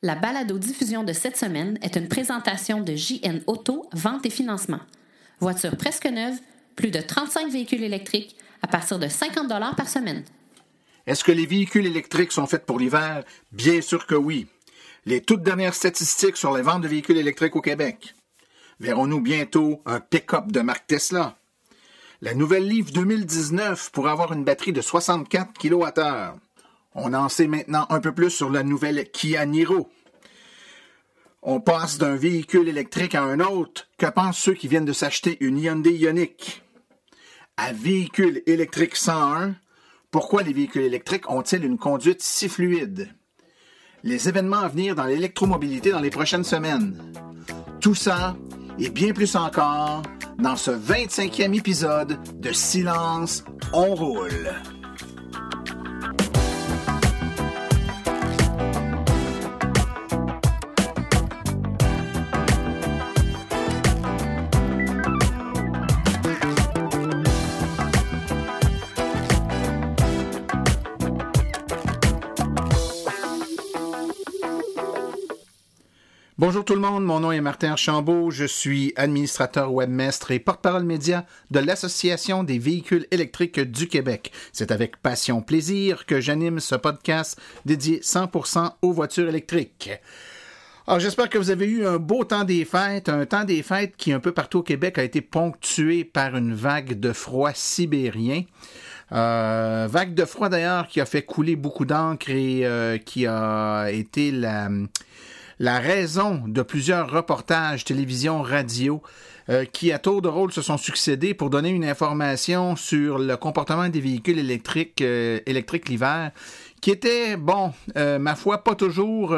La balado-diffusion de cette semaine est une présentation de JN Auto, vente et financement. Voiture presque neuve, plus de 35 véhicules électriques à partir de 50 par semaine. Est-ce que les véhicules électriques sont faits pour l'hiver? Bien sûr que oui. Les toutes dernières statistiques sur les ventes de véhicules électriques au Québec. Verrons-nous bientôt un pick-up de marque Tesla? La nouvelle Leaf 2019 pourrait avoir une batterie de 64 kWh. On en sait maintenant un peu plus sur la nouvelle Kia Niro. On passe d'un véhicule électrique à un autre. Que pensent ceux qui viennent de s'acheter une Hyundai Ioniq? À véhicule électrique 101, pourquoi les véhicules électriques ont-ils une conduite si fluide? Les événements à venir dans l'électromobilité dans les prochaines semaines. Tout ça et bien plus encore dans ce 25e épisode de Silence, on roule. Bonjour tout le monde, mon nom est Martin Archambault, je suis administrateur webmestre et porte-parole média de l'Association des véhicules électriques du Québec. C'est avec passion plaisir que j'anime ce podcast dédié 100% aux voitures électriques. Alors j'espère que vous avez eu un beau temps des fêtes, un temps des fêtes qui un peu partout au Québec a été ponctué par une vague de froid sibérien. Euh, vague de froid d'ailleurs qui a fait couler beaucoup d'encre et euh, qui a été la la raison de plusieurs reportages télévision, radio, euh, qui à tour de rôle se sont succédés pour donner une information sur le comportement des véhicules électriques, euh, électriques l'hiver, qui était, bon, euh, ma foi, pas toujours,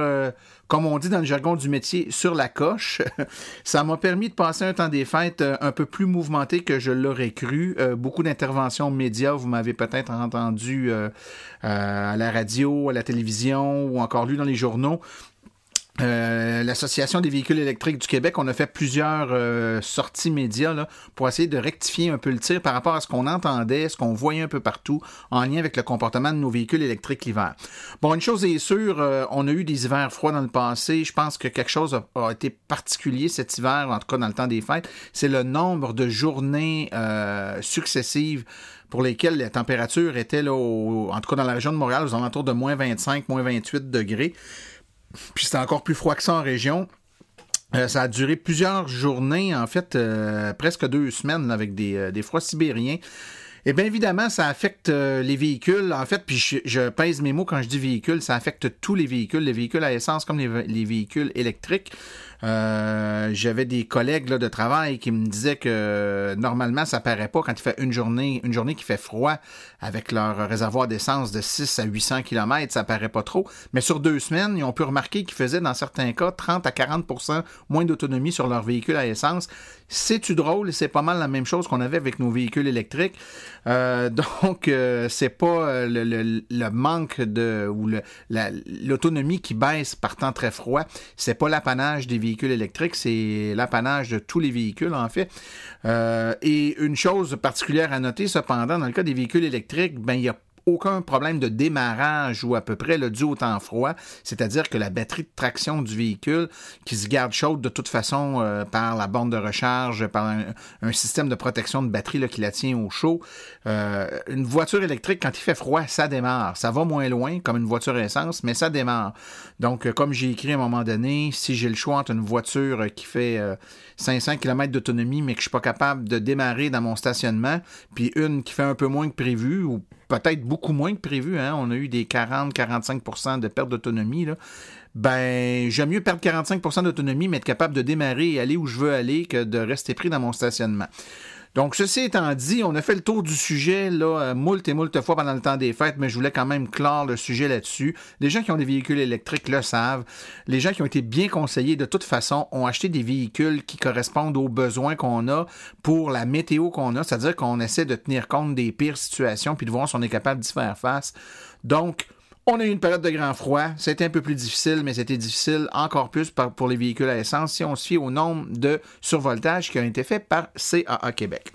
comme on dit dans le jargon du métier, sur la coche. Ça m'a permis de passer un temps des fêtes un peu plus mouvementé que je l'aurais cru. beaucoup d'interventions médias, vous m'avez peut-être entendu à la radio, à la télévision ou encore lu dans les journaux euh, L'Association des véhicules électriques du Québec, on a fait plusieurs euh, sorties médias là, pour essayer de rectifier un peu le tir par rapport à ce qu'on entendait, ce qu'on voyait un peu partout en lien avec le comportement de nos véhicules électriques l'hiver. Bon, une chose est sûre, euh, on a eu des hivers froids dans le passé. Je pense que quelque chose a, été particulier cet hiver, en tout cas dans le temps des fêtes, c'est le nombre de journées successives pour lesquelles la température était, là, en tout cas dans la région de Montréal, aux alentours de moins 25, moins 28 degrés. Puis c'était encore plus froid que ça en région. Euh, ça a duré plusieurs journées, en fait, euh, presque deux semaines avec des, euh, des froids sibériens. Et bien évidemment, ça affecte les véhicules. En fait, puis je, pèse mes mots quand je dis véhicules, ça affecte tous les véhicules, les véhicules à essence comme les véhicules électriques. Euh, j'avais des collègues là, de travail qui me disaient que normalement, ça paraît pas quand il fait une journée, une journée qui fait froid avec leur réservoir d'essence de 6 à 800 km, ça paraît pas trop. Mais sur deux semaines, ils ont pu remarquer qu'ils faisaient dans certains cas 30 à 40% moins d'autonomie sur leur véhicule à essence. C'est-tu drôle? C'est pas mal la même chose qu'on avait avec nos véhicules électriques. Euh, donc, euh, c'est pas le, le, manque de ou l'autonomie qui baisse par temps très froid. C'est pas l'apanage des véhicules électriques, c'est l'apanage de tous les véhicules, en fait. Euh, et une chose particulière à noter, cependant, dans le cas des véhicules électriques, ben, il y a aucun problème de démarrage ou à peu près le dû au temps froid, c'est-à-dire que la batterie de traction du véhicule qui se garde chaude de toute façon euh, par la borne de recharge, par un, système de protection de batterie qui la tient au chaud. Euh, une voiture électrique, quand il fait froid, ça démarre. Ça va moins loin comme une voiture à essence, mais ça démarre. Donc, euh, comme j'ai écrit à un moment donné, si j'ai le choix entre une voiture qui fait 500 km d'autonomie, mais que je suis pas capable de démarrer dans mon stationnement, puis une qui fait un peu moins que prévu, ou peut-être beaucoup moins que prévu, hein? on a eu des 40-45% de perte d'autonomie, ben, j'aime mieux perdre 45% d'autonomie, mais être capable de démarrer et aller où je veux aller que de rester pris dans mon stationnement. Donc, ceci étant dit, on a fait le tour du sujet, là, euh, moult et moult fois pendant le temps des fêtes, mais je voulais quand même clore le sujet là-dessus. Les gens qui ont des véhicules électriques le savent. Les gens qui ont été bien conseillés, de toute façon, ont acheté des véhicules qui correspondent aux besoins qu'on a pour la météo qu'on a. C'est-à-dire qu'on essaie de tenir compte des pires situations puis de voir si on est capable d'y faire face. Donc, on a eu une période de grand froid. C'était un peu plus difficile, mais c'était difficile encore plus pour les véhicules à essence si on se fie au nombre de survoltages qui ont été faits par CAA Québec.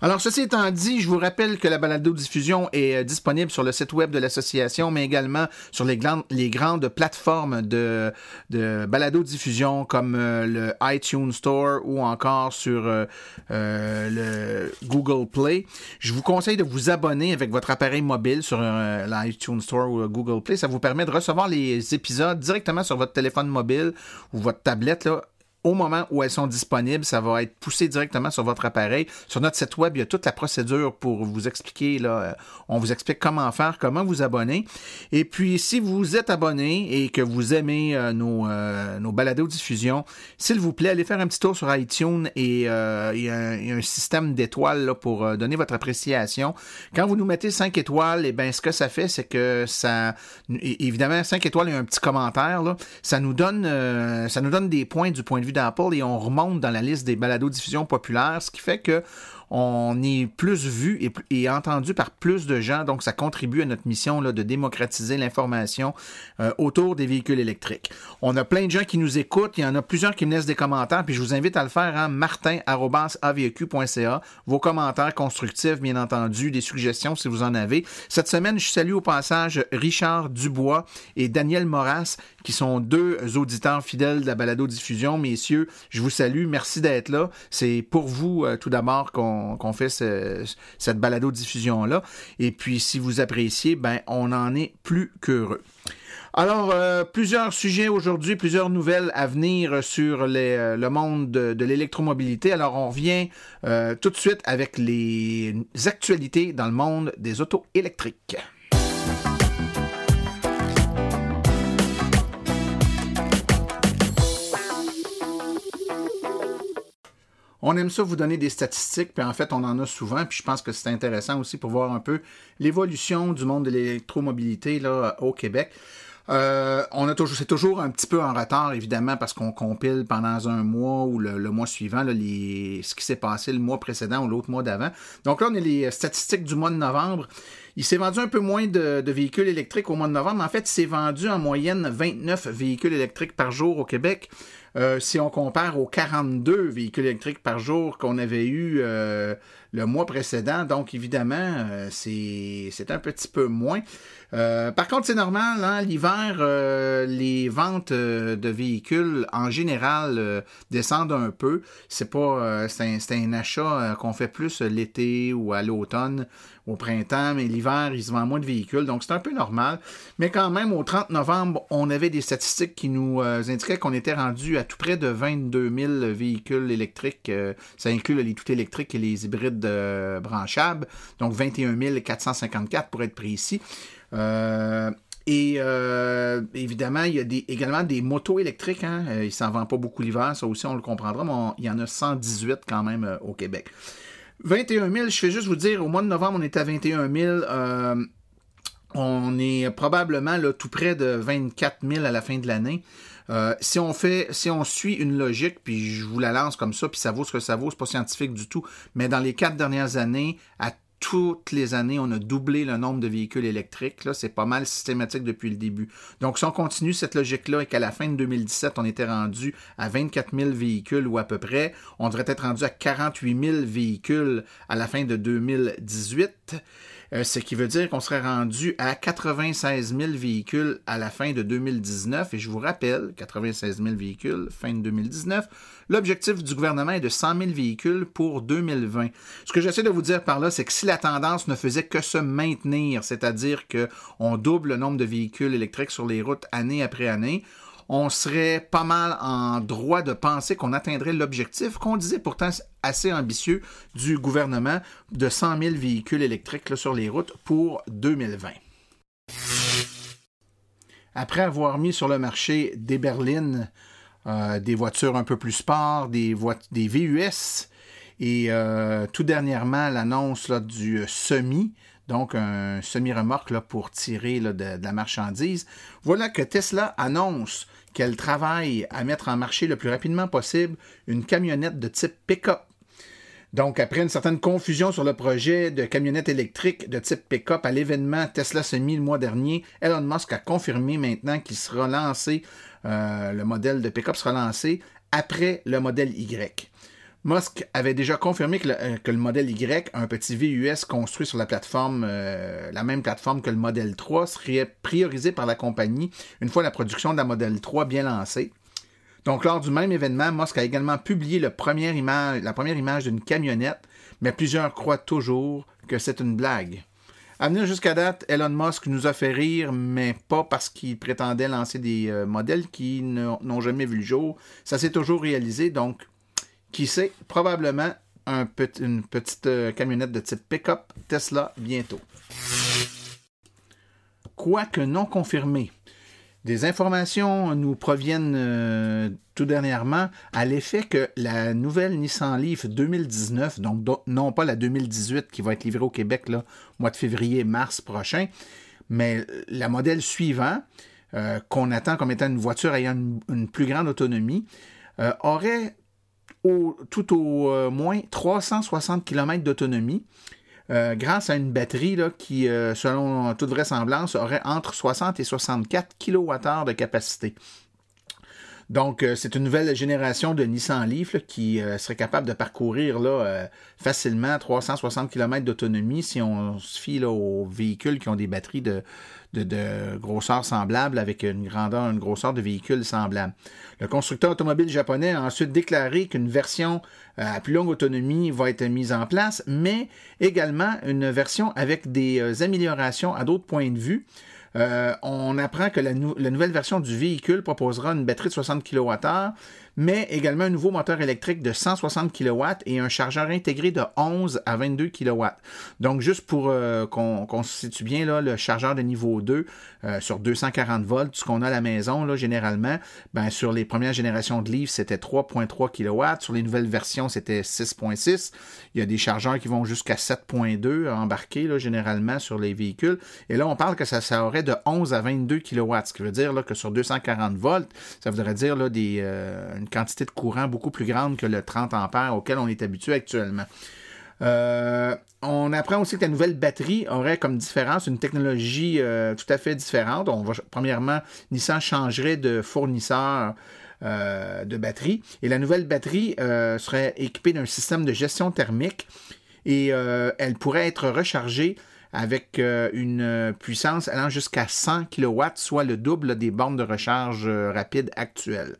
Alors, ceci étant dit, je vous rappelle que la balado-diffusion est euh, disponible sur le site web de l'association, mais également sur les, grandes plateformes de, de balado-diffusion comme euh, le iTunes Store ou encore sur euh, le Google Play. Je vous conseille de vous abonner avec votre appareil mobile sur l'iTunes Store ou Google Play. Ça vous permet de recevoir les épisodes directement sur votre téléphone mobile ou votre tablette là, au moment où elles sont disponibles, ça va être poussé directement sur votre appareil. Sur notre site web, il y a toute la procédure pour vous expliquer. Là, euh, on vous explique comment faire, comment vous abonner. Et puis, si vous êtes abonné et que vous aimez euh, nos, euh, nos balados diffusion, s'il vous plaît, allez faire un petit tour sur iTunes et il y, a un, système d'étoiles pour donner votre appréciation. Quand vous nous mettez 5 étoiles, eh bien, ce que ça fait, c'est que ça, évidemment, 5 étoiles et un petit commentaire, là, ça nous donne, ça nous donne des points du point de vue d'Apple et on remonte dans la liste des balados diffusion populaires, ce qui fait que on est plus vu et, entendu par plus de gens, donc ça contribue à notre mission là, de démocratiser l'information euh, autour des véhicules électriques. On a plein de gens qui nous écoutent, il y en a plusieurs qui me laissent des commentaires, puis je vous invite à le faire, hein, martin.avq.ca, vos commentaires constructifs, bien entendu, des suggestions si vous en avez. Cette semaine, je salue au passage Richard Dubois et Daniel Moras, qui sont deux auditeurs fidèles de la balado-diffusion. Messieurs, je vous salue, merci d'être là. C'est pour vous, euh, tout d'abord, qu'on qu'on fait cette balado-diffusion-là. Et puis, si vous appréciez, ben, on en est plus qu'heureux. Alors, euh, plusieurs sujets aujourd'hui, plusieurs nouvelles à venir sur euh, le monde de, l'électromobilité. Alors, on revient euh, tout de suite avec les actualités dans le monde des autos électriques. On aime ça vous donner des statistiques, puis en fait, on en a souvent, puis je pense que c'est intéressant aussi pour voir un peu l'évolution du monde de l'électromobilité au Québec. Euh, on a toujours, c'est toujours un petit peu en retard, évidemment, parce qu'on compile pendant un mois ou le, mois suivant ce qui s'est passé le mois précédent ou l'autre mois d'avant. Donc là, on a les statistiques du mois de novembre. Il s'est vendu un peu moins de, véhicules électriques au mois de novembre. En fait, il s'est vendu en moyenne 29 véhicules électriques par jour au Québec. Euh, si on compare aux 42 véhicules électriques par jour qu'on avait eu euh, le mois précédent, donc évidemment, euh, c'est un petit peu moins. par contre, c'est normal, hein, l'hiver, les ventes de véhicules en général descendent un peu. C'est pas, c'est un, achat qu'on fait plus l'été ou à l'automne au printemps, mais l'hiver, il se vend moins de véhicules, donc c'est un peu normal. Mais quand même, au 30 novembre, on avait des statistiques qui nous euh, indiquaient qu'on était rendu à tout près de 22 000 véhicules électriques. Euh, ça inclut les tout électriques et les hybrides euh, branchables, donc 21 454 pour être précis. Et évidemment, il y a également des motos électriques. Hein. il ne s'en vend pas beaucoup l'hiver, ça aussi on le comprendra, mais il y en a 118 quand même au Québec. 21 000, je fais juste vous dire, au mois de novembre, on était à 21 000. Euh, on est probablement là, tout près de 24 000 à la fin de l'année. Euh, si on fait, si on suit une logique, puis je vous la lance comme ça, puis ça vaut ce que ça vaut, c'est pas scientifique du tout, mais dans les quatre dernières années, à toutes les années, on a doublé le nombre de véhicules électriques. Là, c'est pas mal systématique depuis le début. Donc, si on continue cette logique-là et qu'à la fin de 2017, on était rendu à 24 000 véhicules ou à peu près, on devrait être rendu à 48 000 véhicules à la fin de 2018. Euh, ce qui veut dire qu'on serait rendu à 96 000 véhicules à la fin de 2019. Et je vous rappelle, 96 000 véhicules, fin de 2019. L'objectif du gouvernement est de 100 000 véhicules pour 2020. Ce que j'essaie de vous dire par là, c'est que si la tendance ne faisait que se maintenir, c'est-à-dire qu'on double le nombre de véhicules électriques sur les routes année après année, on serait pas mal en droit de penser qu'on atteindrait l'objectif qu'on disait pourtant assez ambitieux du gouvernement de 100 000 véhicules électriques sur les routes pour 2020. Après avoir mis sur le marché des berlines, euh, des voitures un peu plus sport, des, VUS, et euh, tout dernièrement l'annonce du semi, donc un semi-remorque pour tirer de, la marchandise. Voilà que Tesla annonce qu'elle travaille à mettre en marché le plus rapidement possible une camionnette de type pick-up. Donc, après une certaine confusion sur le projet de camionnette électrique de type pick-up à l'événement Tesla Semi le mois dernier, Elon Musk a confirmé maintenant qu'il sera lancé, euh, le modèle de pick-up sera lancé après le modèle Y. Musk avait déjà confirmé que le, euh, modèle Y, un petit VUS construit sur la plateforme, euh, la même plateforme que le modèle 3, serait priorisé par la compagnie une fois la production de la modèle 3 bien lancée. Donc, lors du même événement, Musk a également publié la première image d'une camionnette, mais plusieurs croient toujours que c'est une blague. À venir jusqu'à date, Elon Musk nous a fait rire, mais pas parce qu'il prétendait lancer des euh, modèles qui n'ont jamais vu le jour. Ça s'est toujours réalisé, donc, qui sait, probablement un une petite euh, camionnette de type pick-up Tesla bientôt. Quoique non confirmé, des informations nous proviennent euh, tout dernièrement à l'effet que la nouvelle Nissan Leaf 2019, donc non pas la 2018 qui va être livrée au Québec là, mois de février-mars prochain, mais la modèle suivant, euh, qu'on attend comme étant une voiture ayant une, plus grande autonomie, aurait tout au moins 360 km d'autonomie. Euh, grâce à une batterie là, qui, euh, selon toute vraisemblance, aurait entre 60 et 64 kWh de capacité. Donc, euh, c'est une nouvelle génération de Nissan Leaf qui serait capable de parcourir là, facilement 360 km d'autonomie si on se fie aux véhicules qui ont des batteries de, de, grosseur semblable avec une grandeur, une grosseur de véhicule semblable. Le constructeur automobile japonais a ensuite déclaré qu'une version euh, à plus longue autonomie va être mise en place, mais également une version avec des euh, améliorations à d'autres points de vue. Euh, on apprend que la, la, nouvelle version du véhicule proposera une batterie de 60 kWh, mais également un nouveau moteur électrique de 160 kW et un chargeur intégré de 11 à 22 kW. Donc, juste pour euh, qu'on se situe bien, là, le chargeur de niveau 2 euh, sur 240 volts, ce qu'on a à la maison, là, généralement, ben, sur les premières générations de livres, c'était 3.3 kW. Sur les nouvelles versions, c'était 6.6. Il y a des chargeurs qui vont jusqu'à 7.2 embarqués, là, généralement, sur les véhicules. Et là, on parle que ça, ça aurait de 11 à 22 kW, ce qui veut dire là, que sur 240 volts, ça voudrait dire là, des, euh, quantité de courant beaucoup plus grande que le 30 ampères auquel on est habitué actuellement. Euh, on apprend aussi que la nouvelle batterie aurait comme différence une technologie euh, tout à fait différente. On va, premièrement, Nissan changerait de fournisseur euh, de batterie et la nouvelle batterie serait équipée d'un système de gestion thermique et elle pourrait être rechargée avec une puissance allant jusqu'à 100 kW, soit le double des bornes de recharge rapide actuelles.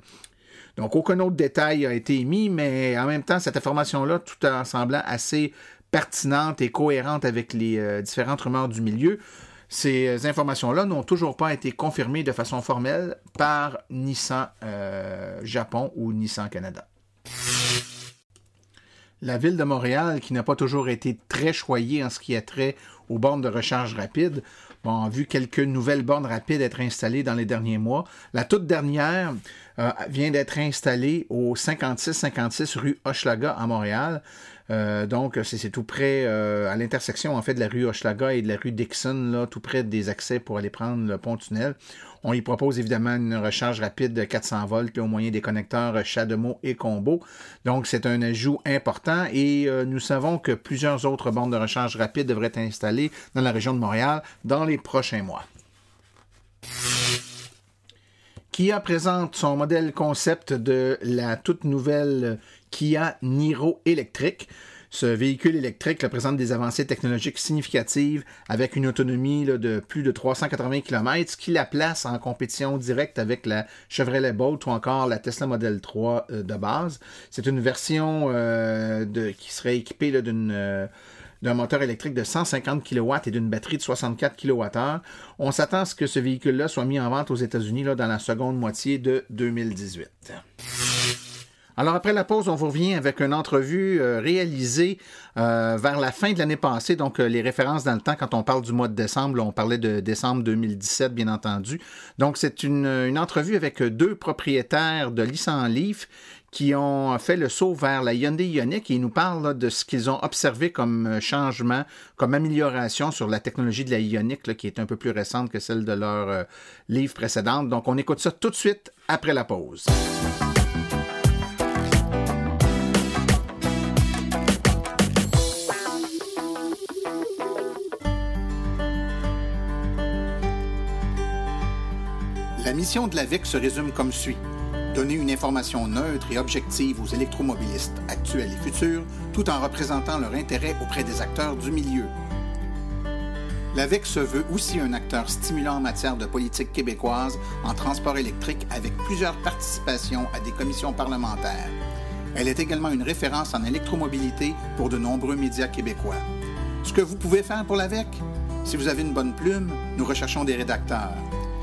Donc, aucun autre détail a été émis, mais en même temps, cette information-là, tout en semblant assez pertinente et cohérente avec les euh, différentes rumeurs du milieu, ces informations-là n'ont toujours pas été confirmées de façon formelle par Nissan euh, Japon ou Nissan Canada. La ville de Montréal, qui n'a pas toujours été très choyée en ce qui a trait aux bornes de recharge rapide, bon, a vu quelques nouvelles bornes rapides être installées dans les derniers mois. La toute dernière euh, vient d'être installée au 5656 rue Hochelaga à Montréal. Euh, donc, c'est tout près, euh, à l'intersection en fait de la rue Hochelaga et de la rue Dixon, là, tout près des accès pour aller prendre le pont-tunnel. On y propose évidemment une recharge rapide de 400 volts au moyen des connecteurs CHAdeMO et Combo. Donc, c'est un ajout important et nous savons que plusieurs autres bornes de recharge rapide devraient être installées dans la région de Montréal dans les prochains mois. Kia présente son modèle concept de la toute nouvelle Kia Niro électrique. Ce véhicule électrique présente des avancées technologiques significatives avec une autonomie de plus de 380 km, ce qui la place en compétition directe avec la Chevrolet Bolt ou encore la Tesla Model 3 euh, de base. C'est une version euh, qui serait équipée euh, d'un moteur électrique de 150 kW et d'une batterie de 64 kWh. On s'attend à ce que ce véhicule-là soit mis en vente aux États-Unis dans la seconde moitié de 2018. Alors après la pause, on vous revient avec une entrevue euh, réalisée euh, vers la fin de l'année passée. Donc euh, les références dans le temps, quand on parle du mois de décembre, on parlait de décembre 2017, bien entendu. Donc c'est une, entrevue avec deux propriétaires de Lissan Leaf qui ont fait le saut vers la Hyundai Ioniq et ils nous parlent de ce qu'ils ont observé comme changement, comme amélioration sur la technologie de la Ioniq, qui est un peu plus récente que celle de leur livre précédente. Donc, on écoute ça tout de suite après la pause. La mission de la VIC se résume comme suit Donner une information neutre et objective aux électromobilistes actuels et futurs tout en représentant leur intérêt auprès des acteurs du milieu. L'AVEC se veut aussi un acteur stimulant en matière de politique québécoise en transport électrique avec plusieurs participations à des commissions parlementaires. Elle est également une référence en électromobilité pour de nombreux médias québécois. Ce que vous pouvez faire pour l'AVEC? Si vous avez une bonne plume, nous recherchons des rédacteurs.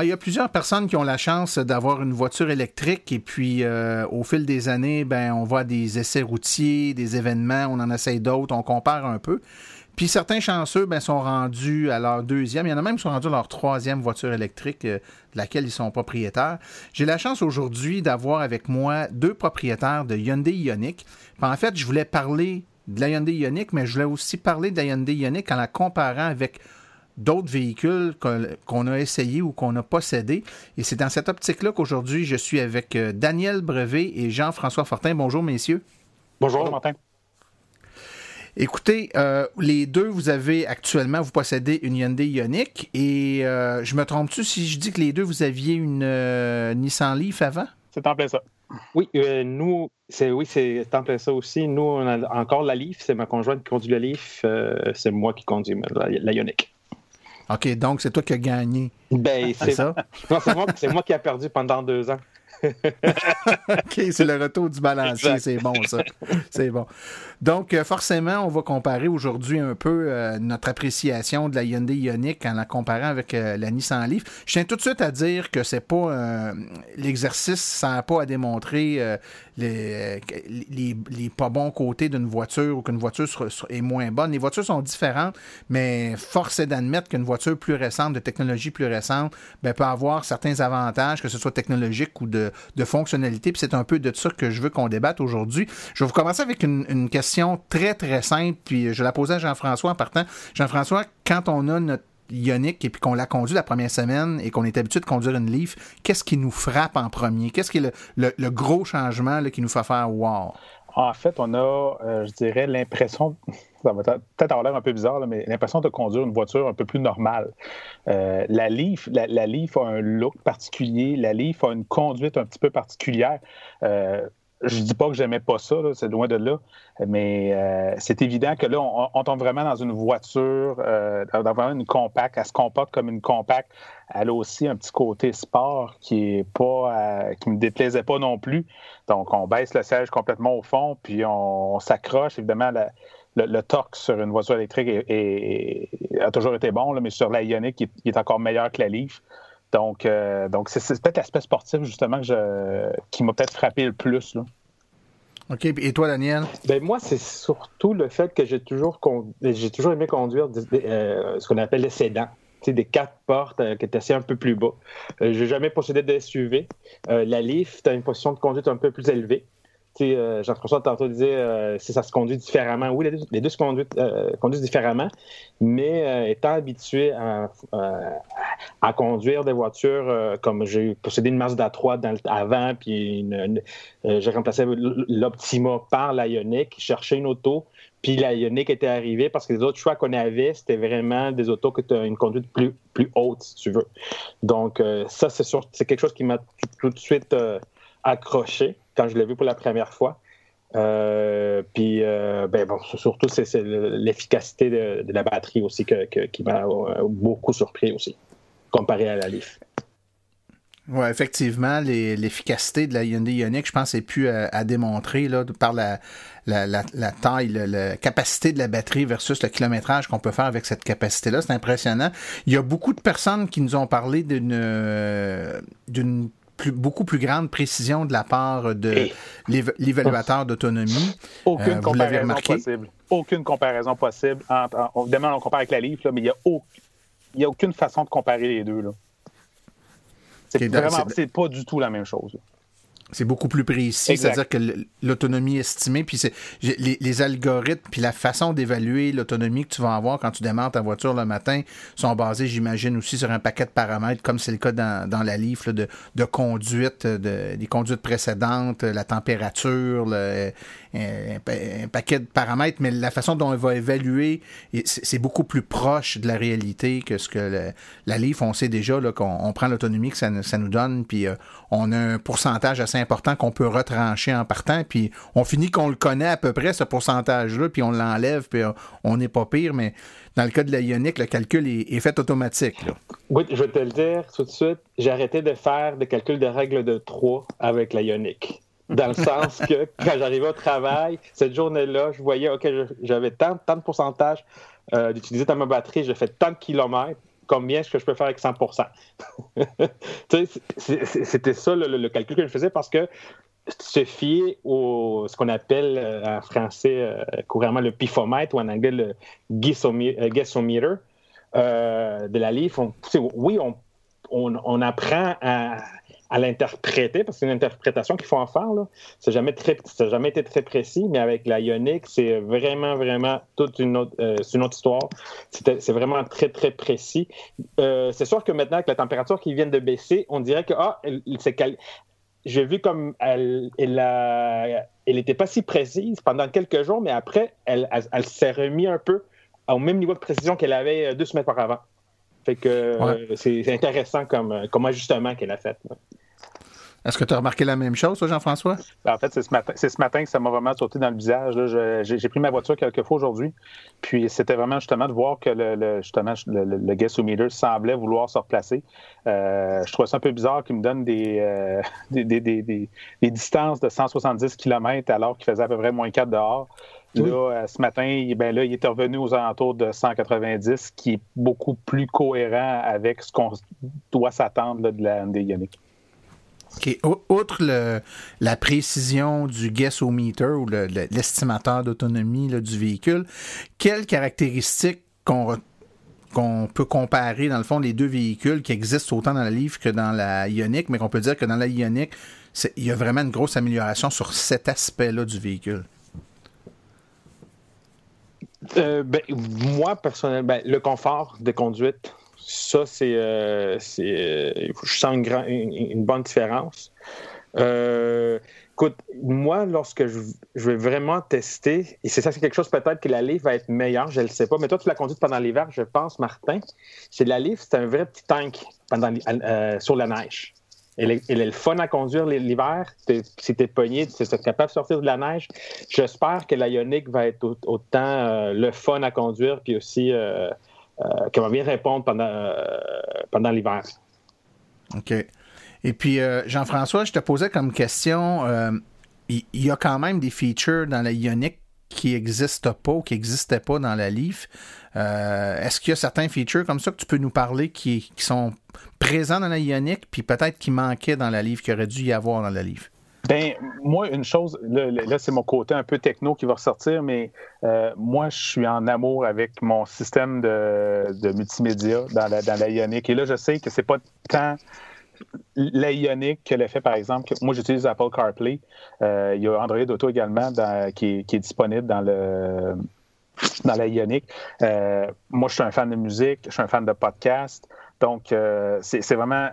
Ah, il y a plusieurs personnes qui ont la chance d'avoir une voiture électrique et puis euh, au fil des années, ben, on voit des essais routiers, des événements, on en essaye d'autres, on compare un peu. Puis certains chanceux ben, sont rendus à leur deuxième, il y en a même qui sont rendus à leur troisième voiture électrique euh, de laquelle ils sont propriétaires. J'ai la chance aujourd'hui d'avoir avec moi deux propriétaires de Hyundai Ioniq. En fait, je voulais parler de la Hyundai Ioniq, mais je voulais aussi parler de la Hyundai Ioniq en la comparant avec d'autres véhicules qu'on a essayés ou qu'on a possédés. Et c'est dans cette optique-là qu'aujourd'hui, je suis avec euh, Daniel Brevet et Jean-François Fortin. Bonjour, messieurs. Bonjour, Martin. Écoutez, euh, les deux, vous avez actuellement, vous possédez une Hyundai Ioniq et euh, je me trompe-tu si je dis que les deux, vous aviez une Nissan Leaf avant? C'est en plein ça. Oui, nous, c'est oui, c'est en plein ça aussi. Nous, on a encore la Leaf, c'est ma conjointe qui conduit la Leaf, c'est moi qui conduis la, la Ioniq. OK, donc c'est toi qui as gagné. Ben, c'est ça? Non, c'est moi, moi, qui ai perdu pendant deux ans. OK, c'est le retour du balancier, c'est bon ça. C'est bon. Donc, euh, forcément, on va comparer aujourd'hui un peu euh, notre appréciation de la Hyundai Ioniq en la comparant avec euh, la Nissan Leaf. Je tiens tout de suite à dire que c'est pas l'exercice, ça n'a pas à démontrer les, les, pas bons côtés d'une voiture ou qu'une voiture est moins bonne. Les voitures sont différentes, mais force est d'admettre qu'une voiture plus récente, de technologie plus récente, ben, peut avoir certains avantages, que ce soit technologique ou de, de fonctionnalité. Puis c'est un peu de ça que je veux qu'on débatte aujourd'hui. Je vais vous commencer avec une, question très, très simple, puis je la posais à Jean-François en partant. Jean-François, quand on a notre Ioniq et puis qu'on l'a conduit la première semaine et qu'on est habitué de conduire une Leaf, qu'est-ce qui nous frappe en premier? Qu'est-ce qui est le, gros changement qui nous fait faire wow? En fait, on a, euh, je dirais, l'impression, ça va peut-être avoir l'air un peu bizarre, mais l'impression de conduire une voiture un peu plus normale. Euh, la, Leaf, la, Leaf a un look particulier, la Leaf a une conduite un petit peu particulière. Euh, je dis pas que j'aimais pas ça, c'est loin de là, mais euh, c'est évident que là, on, tombe vraiment dans une voiture, euh, dans vraiment une compacte. Elle se comporte comme une compacte. Elle a aussi un petit côté sport qui est pas, qui me déplaisait pas non plus. Donc, on baisse le siège complètement au fond, puis on, s'accroche. Évidemment, le, torque sur une voiture électrique a toujours été bon, mais sur la Ioniq, il, est encore meilleur que la Leaf. Donc, euh, donc c'est, peut-être l'aspect sportif, justement, qui m'a peut-être frappé le plus. OK. Et toi, Daniel? Ben, moi, c'est surtout le fait que j'ai toujours, j'ai toujours aimé conduire euh, ce qu'on appelle les sédans. des quatre portes euh, qui étaient assez un peu plus bas. Je j'ai jamais possédé de SUV. la Leaf, tu as une position de conduite un peu plus élevée. Euh, Jean-François tantôt disait euh, si ça se conduit différemment. Oui, les deux, se euh, conduisent, différemment, mais étant habitué à, conduire des voitures comme j'ai possédé une Mazda 3 dans avant, puis j'ai remplacé l'Optima par la Ioniq, cherché une auto, puis la Ioniq était arrivée parce que les autres choix qu'on avait, c'était vraiment des autos qui ont une conduite plus, plus haute, si tu veux. Donc, ça, c'est quelque chose qui m'a tout de suite accroché quand je l'ai vu pour la première fois. Euh, puis, euh, ben bon, surtout, c'est l'efficacité de, la batterie aussi qui m'a euh, beaucoup surpris aussi, comparé à la Leaf. Oui, effectivement, l'efficacité de la Hyundai Ioniq, je pense, est plus à, démontrer là, par la, la, taille, la, capacité de la batterie versus le kilométrage qu'on peut faire avec cette capacité-là. C'est impressionnant. Il y a beaucoup de personnes qui nous ont parlé d'une euh, beaucoup plus grande précision de la part de l'évaluateur d'autonomie. Aucune euh, comparaison possible. Aucune comparaison possible. Entre, évidemment, on compare avec la livre, mais il n'y a, aucune façon de comparer les deux. C'est vraiment, c'est pas du tout la même chose. C'est beaucoup plus précis, c'est-à-dire que l'autonomie estimée, puis c'est les, algorithmes, puis la façon d'évaluer l'autonomie que tu vas avoir quand tu démarres ta voiture le matin sont basés, j'imagine, aussi sur un paquet de paramètres, comme c'est le cas dans, dans la livre de, de, conduite, de, des conduites précédentes, la température, le, un, paquet de paramètres, mais la façon dont elle va évaluer, c'est beaucoup plus proche de la réalité que ce que la livre, on sait déjà qu'on prend l'autonomie que ça, nous donne, puis euh, on a un pourcentage assez important qu'on peut retrancher en partant, puis on finit qu'on le connaît à peu près, ce pourcentage-là, puis on l'enlève, puis euh, on n'est pas pire, mais dans le cas de la Ioniq, le calcul est, fait automatique. Oui, je vais te le dire tout de suite, j'ai arrêté de faire des calculs de règles de 3 avec la Ioniq dans le sens que quand j'arrivais au travail, cette journée-là, je voyais, OK, j'avais tant, tant de pourcentage euh, d'utiliser dans ma batterie, j'ai fait tant de kilomètres, combien est-ce que je peux faire avec 100% C'était ça le, calcul que je faisais parce que se fier au ce qu'on appelle euh, en français euh, couramment le pifomètre ou en anglais le guessometer de la livre. oui, on, on, apprend à, à l'interpréter, parce que c'est une interprétation qu'il faut en faire. Ça n'a jamais, jamais été très précis, mais avec la Ioniq, c'est vraiment, vraiment toute une autre, euh, une autre histoire. C'est vraiment très, très précis. Euh, c'est sûr que maintenant, avec la température qui vient de baisser, on dirait que, ah, j'ai vu comme elle, elle, elle était pas si précise pendant quelques jours, mais après, elle, elle, s'est remis un peu au même niveau de précision qu'elle avait euh, deux semaines par avant. Fait que c'est intéressant comme, comme ajustement qu'elle a fait. Est-ce que tu as remarqué la même chose, Jean-François? Ben, en fait, c'est ce, matin, ce matin que ça m'a vraiment sauté dans le visage. J'ai pris ma voiture quelques fois aujourd'hui. Puis c'était vraiment justement de voir que le, justement, le, le, semblait vouloir se replacer. Euh, je trouvais ça un peu bizarre qu'il me donne des, euh, des, distances de 170 km alors qu'il faisait à peu près moins 4 dehors. Là, euh, ce matin, ben là, il est revenu aux alentours de 190, qui est beaucoup plus cohérent avec ce qu'on doit s'attendre de la MD Ioniq. Outre la précision du guess-o-meter ou l'estimateur d'autonomie du véhicule, quelles caractéristiques qu'on peut comparer, dans le fond, les deux véhicules qui existent autant dans la Livre que dans la Ioniq, mais qu'on peut dire que dans la Ioniq, il y a vraiment une grosse amélioration sur cet aspect-là du véhicule? Euh, ben, moi, personnellement, ben, le confort de conduite, ça, c'est. Euh, euh, je sens une, bonne différence. Euh, écoute, moi, lorsque je, vais vraiment tester, et c'est ça, c'est quelque chose peut-être que la livre va être meilleure, je ne le sais pas, mais toi, tu l'as conduite pendant l'hiver, je pense, Martin. C'est la livre, c'est un vrai petit tank pendant, sur la neige. Elle est, le fun à conduire l'hiver. Si t'es pogné, tu es capable de sortir de la neige. J'espère que la Ioniq va être autant le fun à conduire, puis aussi qui va bien répondre pendant, euh, pendant l'hiver. OK. Et puis, euh, Jean-François, je te posais comme question, il y, a quand même des features dans la Ioniq qui n'existent pas ou qui n'existaient pas dans la Leaf. Est-ce qu'il y a certains features comme ça que tu peux nous parler qui, qui sont présents dans la Ioniq, puis peut-être qui manquaient dans la Leaf, qui aurait dû y avoir dans la Leaf? Ben, moi, une chose, là, c'est mon côté un peu techno qui va ressortir, mais euh, moi, je suis en amour avec mon système de, multimédia dans la, dans Ioniq. Et là, je sais que c'est pas tant la Ioniq que le fait, par exemple, moi, j'utilise Apple CarPlay. Euh, il y a Android Auto également qui, est, disponible dans le dans la Ioniq. Euh, moi, je suis un fan de musique, je suis un fan de podcast. Donc, c'est vraiment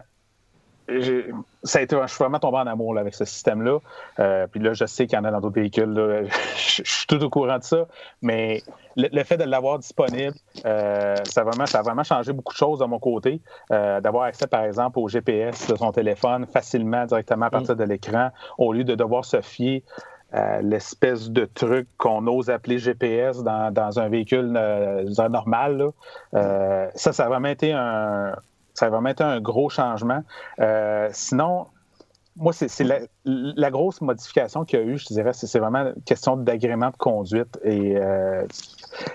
ça a été, je suis vraiment tombé en amour avec ce système-là. Euh, puis là, je sais qu'il y en a dans d'autres véhicules. Je, suis tout au courant de ça. Mais le, fait de l'avoir disponible, euh, ça, a vraiment, ça a vraiment changé beaucoup de choses de mon côté. Euh, d'avoir accès, par exemple, au GPS de son téléphone facilement, directement à partir mm. de l'écran, au lieu de devoir se fier à l'espèce de truc qu'on ose appeler GPS dans, un véhicule normal. ça, ça a vraiment été un ça a vraiment été un gros changement. sinon, moi, c'est la, grosse modification qu'il y a eu, je dirais, c'est vraiment une question d'agrément de conduite. Et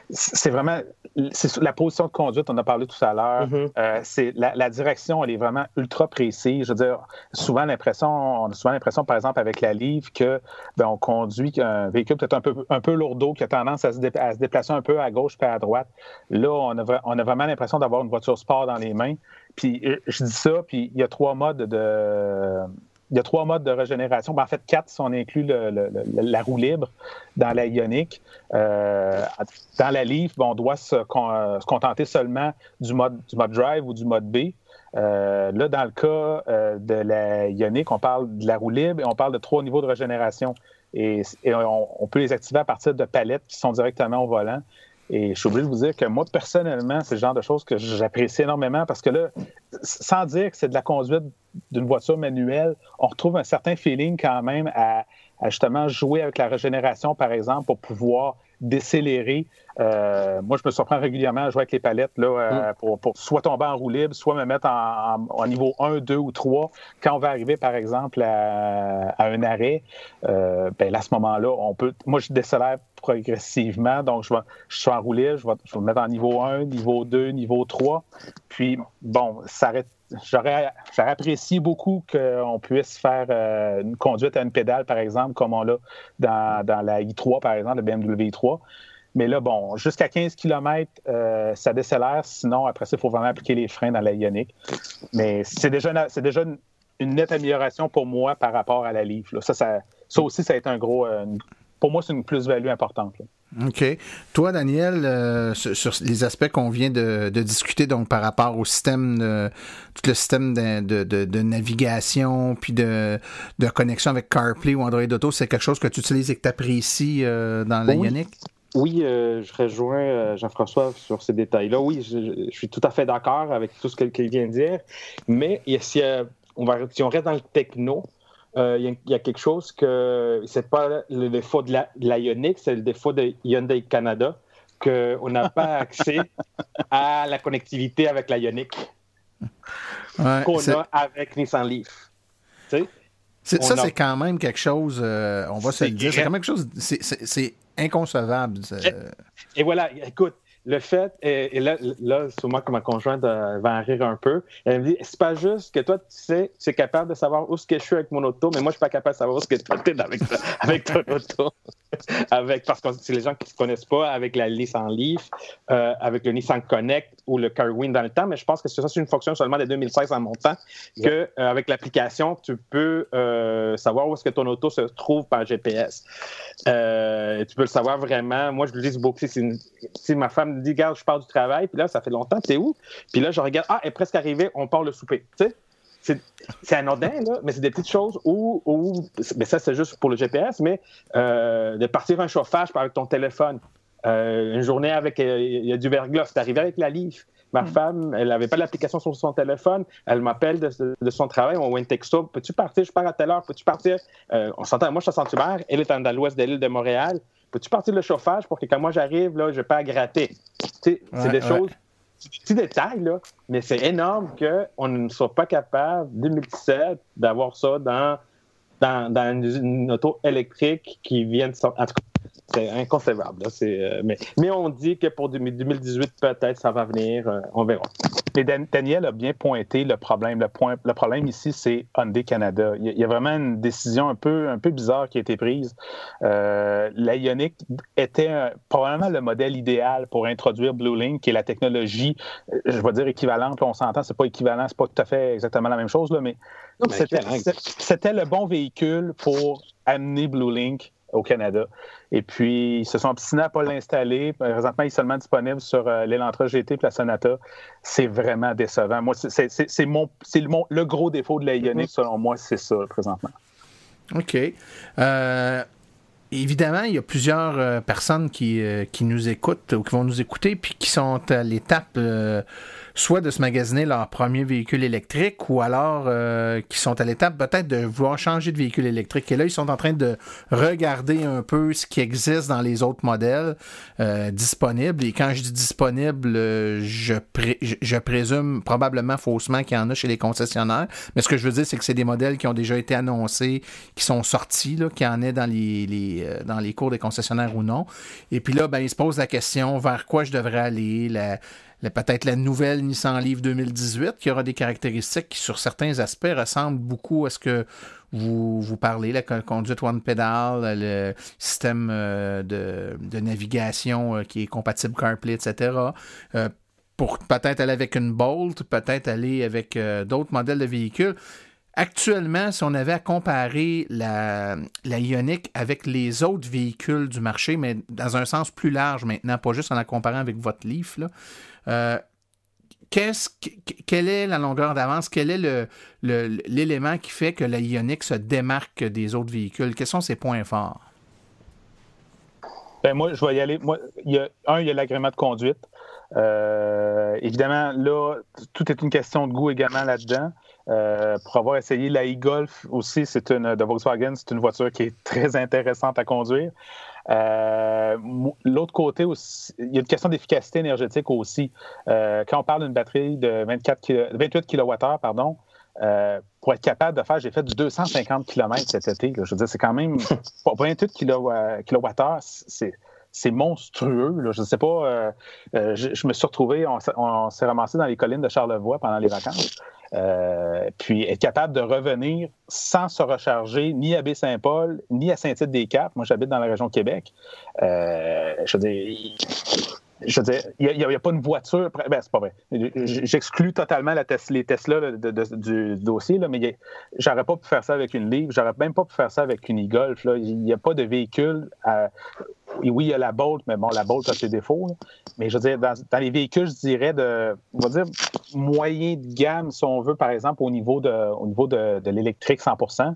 c'est vraiment la position de conduite, on a parlé tout à l'heure. Mm-hmm. Euh, c'est la, direction, elle est vraiment ultra précise. Je veux dire, souvent l'impression, on a souvent l'impression, par exemple, avec la livre, que ben, on conduit un véhicule peut-être un peu, un peu lourdeau, qui a tendance à se, déplacer un peu à gauche puis à droite. Là, on a, on a vraiment l'impression d'avoir une voiture sport dans les mains. Puis je dis ça, puis il y a trois modes de il y a trois modes de régénération. Ben, en fait, quatre si on inclut la roue libre dans la ionique. Euh, dans la livre, on doit se, contenter seulement du mode, du mode drive ou du mode B. Euh, là, dans le cas euh, de la ionique, on parle de la roue libre et on parle de trois niveaux de régénération. Et, on, peut les activer à partir de palettes qui sont directement au volant. Et je suis obligé de vous dire que moi, personnellement, c'est le genre de choses que j'apprécie énormément parce que là, sans dire que c'est de la conduite d'une voiture manuelle, on retrouve un certain feeling quand même à, justement jouer avec la régénération, par exemple, pour pouvoir décélérer. Euh, moi, je me surprends régulièrement à jouer avec les palettes là, euh, mm. pour, soit tomber en roue libre, soit me mettre en, niveau 1, 2 ou 3. Quand on va arriver, par exemple, à, un arrêt, euh, ben, à ce moment-là, on peut. Moi, je décélère progressivement. Donc, je, vais, je suis en je vais, je vais me mettre en niveau 1, niveau 2, niveau 3. Puis, bon, ça j'aurais apprécié beaucoup qu'on puisse faire euh, une conduite à une pédale, par exemple, comme on l'a dans, la i3, par exemple, le BMW i3. Mais là, bon, jusqu'à 15 km, euh, ça décélère. Sinon, après ça, il faut vraiment appliquer les freins dans la ionique. Mais c'est déjà, une, déjà une, nette amélioration pour moi par rapport à la livre. Ça, ça, aussi, ça a été un gros. Euh, pour moi, c'est une plus-value importante. OK. Toi, Daniel, euh, sur, les aspects qu'on vient de, discuter, donc par rapport au système, de, tout le système de, navigation, puis de, connexion avec CarPlay ou Android Auto, c'est quelque chose que tu utilises et que tu apprécies euh, dans la oui. Oui, euh, je rejoins Jean-François sur ces détails-là. Oui, je, suis tout à fait d'accord avec tout ce qu'il vient de dire. Mais si, on va, si on reste dans le techno, euh, il y, a quelque chose que c'est pas le défaut de l'Ioniq, c'est le défaut de Hyundai Canada, qu'on n'a pas accès à la connectivité avec l'Ioniq qu'on a avec Nissan Leaf. ça, c'est quand même quelque chose, euh, on va se le dire, c'est quand même quelque chose, c'est inconcevable. et, voilà, écoute, le fait, et, là, là, sûrement que ma conjointe euh, va en rire un peu, elle me dit c'est pas juste que toi, tu sais, tu es capable de savoir où ce que je suis avec mon auto, mais moi, je suis pas capable de savoir où ce que toi, tu es avec, avec ton auto. avec, parce que c'est les gens qui ne connaissent pas avec la Nissan Leaf, euh, avec le Nissan Connect ou le CarWin dans le temps, mais je pense que ça, c'est une fonction seulement de 2016 en montant, que euh, avec l'application, tu peux savoir où est-ce que ton auto se trouve par GPS. tu peux le savoir vraiment. Moi, je le dis beaucoup. Si ma femme me dit, regarde, je pars du travail, puis là, ça fait longtemps, t'es où? Puis là, je regarde, ah, elle est presque arrivée, on part le souper. Tu sais? C'est anodin, là, mais c'est des petites choses où, où mais ça, c'est juste pour le GPS, mais euh, de partir un chauffage avec ton téléphone. Euh, une journée avec, euh, il y a du verglas, c'est arrivé avec la livre. Ma hmm. femme, elle n'avait pas l'application sur son téléphone. Elle m'appelle de, son travail. On voit un texto. Peux-tu partir? Je pars à telle heure. Peux-tu partir? on s'entend. Moi, je suis à Saint-Hubert. Elle est dans l'ouest de l'île de Montréal peux-tu partir le chauffage pour que quand moi j'arrive, là, je n'ai pas à gratter? c'est des choses, des petits détails, là, mais c'est énorme qu'on ne soit pas capable, 2017, d'avoir ça dans, dans, dans une, auto électrique qui vient de sortir. En tout cas, c'est inconcevable. Euh, mais, mais on dit que pour 2018, peut-être, ça va venir. Euh, on verra. Et Daniel a bien pointé le problème. Le, point, le problème ici, c'est Hyundai Canada. Il y, a, vraiment une décision un peu, un peu bizarre qui a été prise. Euh, la Ioniq était probablement le modèle idéal pour introduire Blue Link, qui est la technologie, je vais dire équivalente. on s'entend, c'est pas équivalent, c'est pas tout à fait exactement la même chose, là, mais, c'était le bon véhicule pour amener Blue Link au Canada. Et puis, ils se sont obstinés à ne pas l'installer. Présentement, il est seulement disponible sur euh, l'Elantra GT et la Sonata. C'est vraiment décevant. Moi, c'est mon, le, le gros défaut de la Ioniq, mm-hmm. selon moi, c'est ça, présentement. OK. Euh, évidemment, il y a plusieurs personnes qui, qui nous écoutent ou qui vont nous écouter, puis qui sont à l'étape soit de se magasiner leur premier véhicule électrique ou alors euh, qui sont à l'étape peut-être de vouloir changer de véhicule électrique. Et là, ils sont en train de regarder un peu ce qui existe dans les autres modèles euh, disponibles. Et quand je dis disponible, euh, je, présume probablement faussement qu'il y en a chez les concessionnaires. Mais ce que je veux dire, c'est que c'est des modèles qui ont déjà été annoncés, qui sont sortis, là, qu'il y en ait dans les, dans les cours des concessionnaires ou non. Et puis là, ben, ils se posent la question vers quoi je devrais aller. Peut-être la nouvelle Nissan Leaf 2018 qui aura des caractéristiques qui, sur certains aspects, ressemblent beaucoup à ce que vous, vous parlez, la conduite one pedal, le système euh, de, navigation euh, qui est compatible CarPlay, etc. Euh, pour peut-être aller avec une Bolt, peut-être aller avec d'autres modèles de véhicules. Actuellement, si on avait à comparer la, la Ioniq avec les autres véhicules du marché, mais dans un sens plus large maintenant, pas juste en la comparant avec votre Leaf, là, euh, quelle est la longueur d'avance? Quel est l'élément qui fait que la Ioniq se démarque des autres véhicules? Quels sont ses points forts? Ben moi, je vais y aller. Un, il y a l'agrément de conduite. Euh, évidemment, là, tout est une question de goût également là-dedans. Euh, pour avoir essayé la e-Golf aussi, c'est une de Volkswagen, c'est une voiture qui est très intéressante à conduire. Euh, l'autre côté aussi, il y a une question d'efficacité énergétique aussi. Euh, quand on parle d'une batterie de 24 28 kWh, pardon, euh, pour être capable de faire, j'ai fait du 250 km cet été. Je veux dire, c'est quand même 28 kWh, c'est c'est monstrueux. Je ne sais pas, je, me suis retrouvé, on, on s'est ramassé dans les collines de Charlevoix pendant les vacances. Euh, puis être capable de revenir sans se recharger ni à Baie-Saint-Paul, ni à Saint-Tite-des-Caps. Moi, j'habite dans la région Québec. Euh, je veux je veux dire, il n'y a, pas une voiture. Ben, c'est pas vrai. J'exclus totalement la les Tesla du dossier, là, mais j'aurais pas pu faire ça avec une Leaf, j'aurais même pas pu faire ça avec une e-Golf. Il n'y a pas de véhicule. Oui, il y a la Bolt, mais bon, la Bolt a ses défauts. Mais je veux dire, dans, les véhicules, je dirais de, on va dire, moyen de gamme, si on veut, par exemple, au niveau de, au niveau de, l'électrique 100%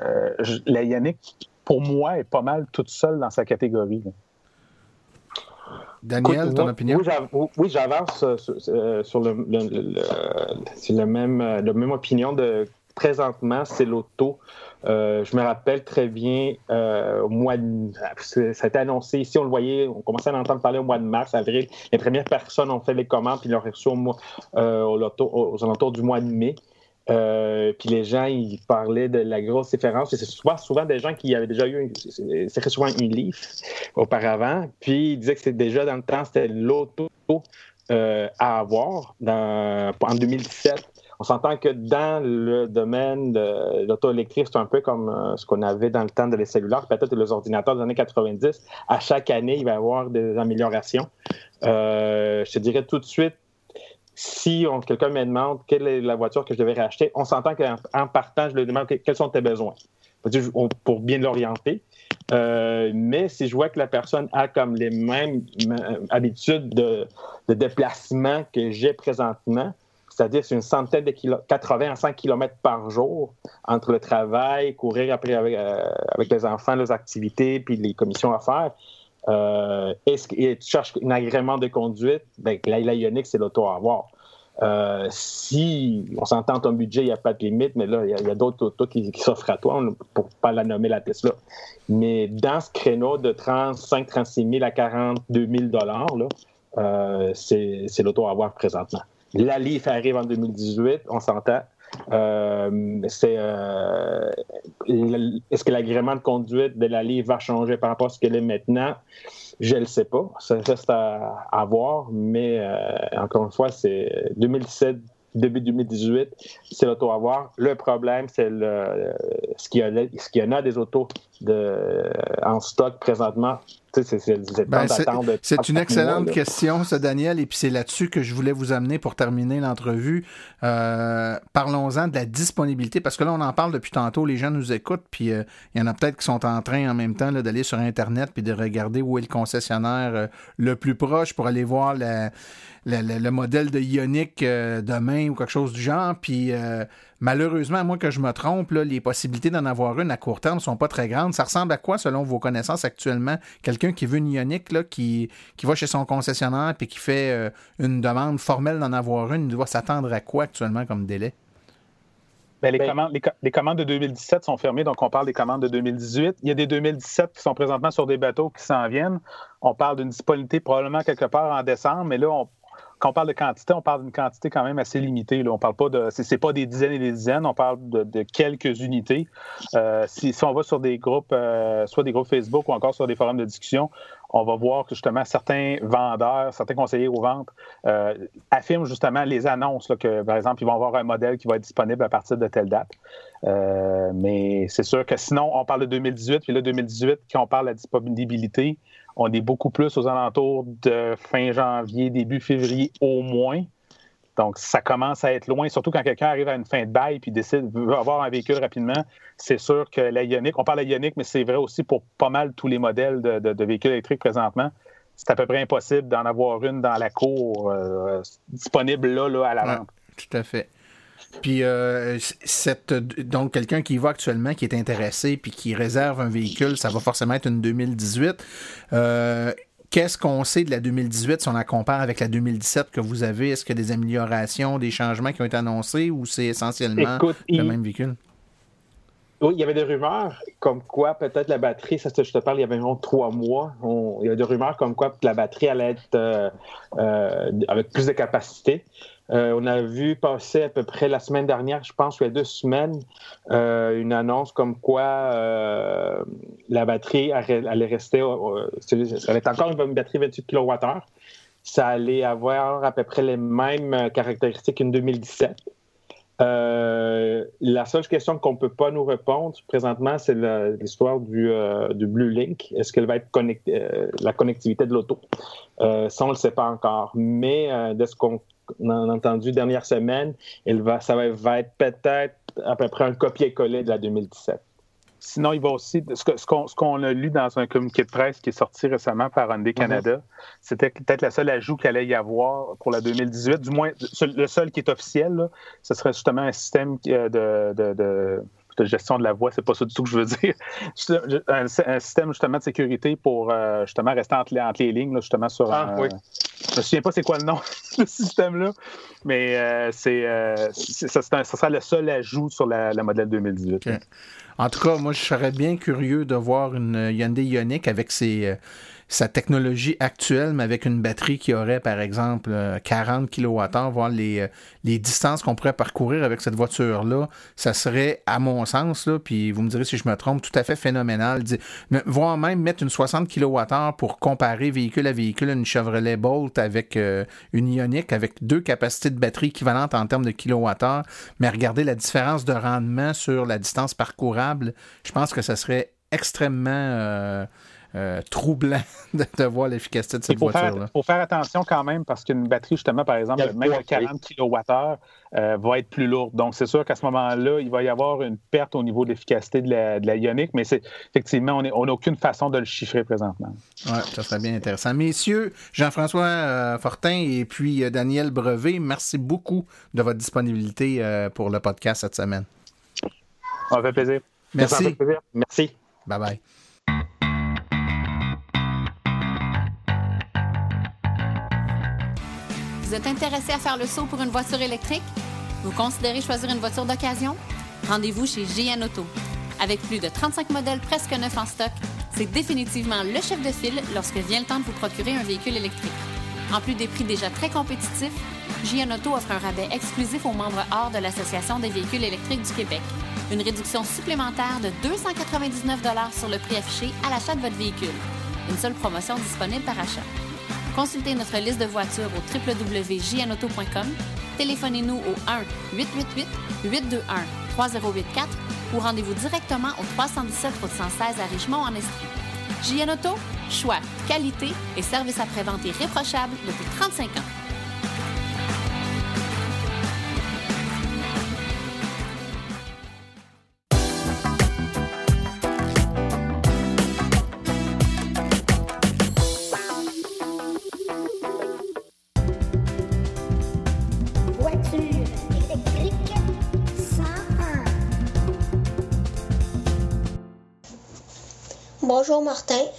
euh, la Yannick, pour moi, est pas mal toute seule dans sa catégorie. Daniel, ton opinion? Oui, j'avance euh, euh, sur, le, le, même, euh, la même opinion de présentement, c'est l'auto. je me rappelle très bien au mois de. Ça a été annoncé ici, on le voyait, on commençait à en entendre parler au mois de mars, avril. Les premières personnes ont fait les commandes puis ils l'ont reçu au aux alentours du mois de mai. Euh, puis les gens, ils parlaient de la grosse différence. C'est souvent, souvent des gens qui avaient déjà eu, c'est souvent une Leaf auparavant. Puis ils disaient que c'est déjà dans le temps, c'était l'auto euh, à avoir en 2017. On s'entend que dans le domaine de l'auto électrique, c'est un peu comme euh, ce qu'on avait dans le temps de les cellulaires, peut-être les ordinateurs des années 90. À chaque année, il va y avoir des améliorations. je te dirais tout de suite, si quelqu'un me demande quelle est la voiture que je devrais racheter, on s'entend qu'en partant, je lui demande quels sont tes besoins pour bien l'orienter. Euh, mais si je vois que la personne a comme les mêmes habitudes de, déplacement que j'ai présentement, c'est-à-dire c'est une centaine de kilomètres, 80 à 100 km par jour entre le travail, courir après avec, euh, les enfants, les activités, puis les commissions à faire, euh, est-ce que tu cherches un agrément de conduite? Ben, la, c'est l'auto à avoir. Euh, si on s'entend ton budget, il n'y a pas de limite, mais là, il y a, d'autres autos qui, s'offrent à toi, pour ne pas la nommer la Tesla. Mais dans ce créneau de 35, 36 000 à 42 000 là, euh, c'est, l'auto à avoir présentement. La Leaf arrive en 2018, on s'entend. Euh, euh, est-ce que l'agrément de conduite de la Leaf va changer par rapport à ce qu'elle est maintenant? Je ne le sais pas. Ça reste à, voir, mais euh, encore une fois, c'est 2017, début 2018, c'est l'auto à voir. Le problème, c'est ce qu'il y, en a des autos de, en stock présentement ben, c'est une excellente question, ça, Daniel, et puis c'est là-dessus que je voulais vous amener pour terminer l'entrevue. Euh, parlons-en de la disponibilité, parce que là, on en parle depuis tantôt, les gens nous écoutent, puis euh, il y en a peut-être qui sont en train en même temps d'aller sur Internet puis de regarder où est le concessionnaire euh, le plus proche pour aller voir le modèle de Ioniq demain ou quelque chose du genre, puis malheureusement, à moins que je me trompe, les possibilités d'en avoir une à court terme ne sont pas très grandes. Ça ressemble à quoi, selon vos connaissances actuellement? Quelqu'un qui veut une ionique, là, qui, qui va chez son concessionnaire et qui fait euh, une demande formelle d'en avoir une, il doit s'attendre à quoi actuellement comme délai? Ben, les, ben- commandes, les, commandes de 2017 sont fermées, donc on parle des commandes de 2018. Il y a des 2017 qui sont présentement sur des bateaux qui s'en viennent. On parle d'une disponibilité probablement quelque part en décembre, mais là, on, quand on parle de quantité, on parle d'une quantité quand même assez limitée. Là. On parle pas de. C'est pas des dizaines et des dizaines, on parle de, quelques unités. Euh, si, on va sur des groupes, euh, soit des groupes Facebook ou encore sur des forums de discussion, on va voir que justement certains vendeurs, certains conseillers aux ventes euh, affirment justement les annonces que, par exemple, ils vont avoir un modèle qui va être disponible à partir de telle date. mais c'est sûr que sinon, on parle de 2018, puis là, 2018, quand on parle de la disponibilité, on est beaucoup plus aux alentours de fin janvier, début février au moins. Donc, ça commence à être loin, surtout quand quelqu'un arrive à une fin de bail puis décide veut avoir un véhicule rapidement. C'est sûr que la Ioniq, on parle de Ioniq, mais c'est vrai aussi pour pas mal tous les modèles de, véhicules électriques présentement. C'est à peu près impossible d'en avoir une dans la cour euh, disponible là, là, à la vente. tout à fait. Puis, euh, cette, donc, quelqu'un qui y va actuellement, qui est intéressé, puis qui réserve un véhicule, ça va forcément être une 2018. Euh, qu'est-ce qu'on sait de la 2018 si on la compare avec la 2017 que vous avez? Est-ce qu'il y a des améliorations, des changements qui ont été annoncés ou c'est essentiellement le même véhicule? Oui, il y avait des rumeurs comme quoi peut-être la batterie, ça je te parle il y avait environ trois mois, il y avait des rumeurs comme quoi la batterie allait être euh, avec plus de capacité. Euh, on a vu passer à peu près la semaine dernière, je pense, il y a deux semaines, euh, une annonce comme quoi euh, la batterie allait rester, allait être encore une batterie 28 kWh. Ça allait avoir à peu près les mêmes caractéristiques qu'une 2017. La seule question qu'on ne peut pas nous répondre présentement, c'est l'histoire du, du, Blue Link. Est-ce qu'elle va être connectée, la connectivité de l'auto? ça, on ne le sait pas encore. Mais de ce qu'on on a entendu dernière semaine, il va, ça va, être peut-être à peu près un copier-coller de la 2017. Sinon, il va aussi. Ce qu'on a lu dans un communiqué de presse qui est sorti récemment par Hyundai mhm. Canada, c'était peut-être le seul ajout qu'il allait y avoir pour la 2018. Du moins, le seul qui est officiel, ce serait justement un système euh, de de gestion de la voix, c'est pas ça du tout que je veux dire. Un, système justement de sécurité pour euh, justement rester entre les, lignes, justement sur. Ah, oui. Je me souviens pas c'est quoi le nom de ce système-là, mais euh, c'est, euh, ça, sera le seul ajout sur la, modèle 2018. En tout cas, moi, je serais bien curieux de voir une Hyundai Ioniq avec ses sa technologie actuelle, mais avec une batterie qui aurait, par exemple, 40 kWh, voir les, euh, les distances qu'on pourrait parcourir avec cette voiture-là, ça serait, à mon sens, là, puis vous me direz si je me trompe, tout à fait phénoménal. Voire même mettre une 60 kWh pour comparer véhicule à véhicule, une Chevrolet Bolt avec euh, une Ioniq, avec deux capacités de batterie équivalentes en termes de kWh, mais regarder la différence de rendement sur la distance parcourable, je pense que ça serait extrêmement... Euh, euh, troublant de, voir l'efficacité de cette voiture-là. Il faut faire attention quand même parce qu'une batterie, justement, par exemple, même à 40 kWh, va être plus lourde. Donc, c'est sûr qu'à ce moment-là, il va y avoir une perte au niveau de l'efficacité de la, de Ioniq, mais c'est effectivement, on n'a aucune façon de le chiffrer présentement. Oui, ça serait bien intéressant. Messieurs, Jean-François euh, Fortin et puis euh, Daniel Brevet, merci beaucoup de votre disponibilité pour le podcast cette semaine. Ça fait plaisir. Merci. Merci. Bye bye. Vous êtes intéressé à faire le saut pour une voiture électrique? Vous considérez choisir une voiture d'occasion? Rendez-vous chez GN Auto. Avec plus de 35 modèles presque neufs en stock, c'est définitivement le chef de file lorsque vient le temps de vous procurer un véhicule électrique. En plus des prix déjà très compétitifs, JN Auto offre un rabais exclusif aux membres hors de l'Association des véhicules électriques du Québec. Une réduction supplémentaire de 299 sur le prix affiché à l'achat de votre véhicule. Une seule promotion disponible par achat. Consultez notre liste de voitures au www.jnauto.com. Téléphonez-nous au 1-888-821-3084 ou rendez-vous directement au 317 route 116 à Richemont en Estrie. JN Auto, choix, qualité et service après-vente irréprochable depuis 35 ans.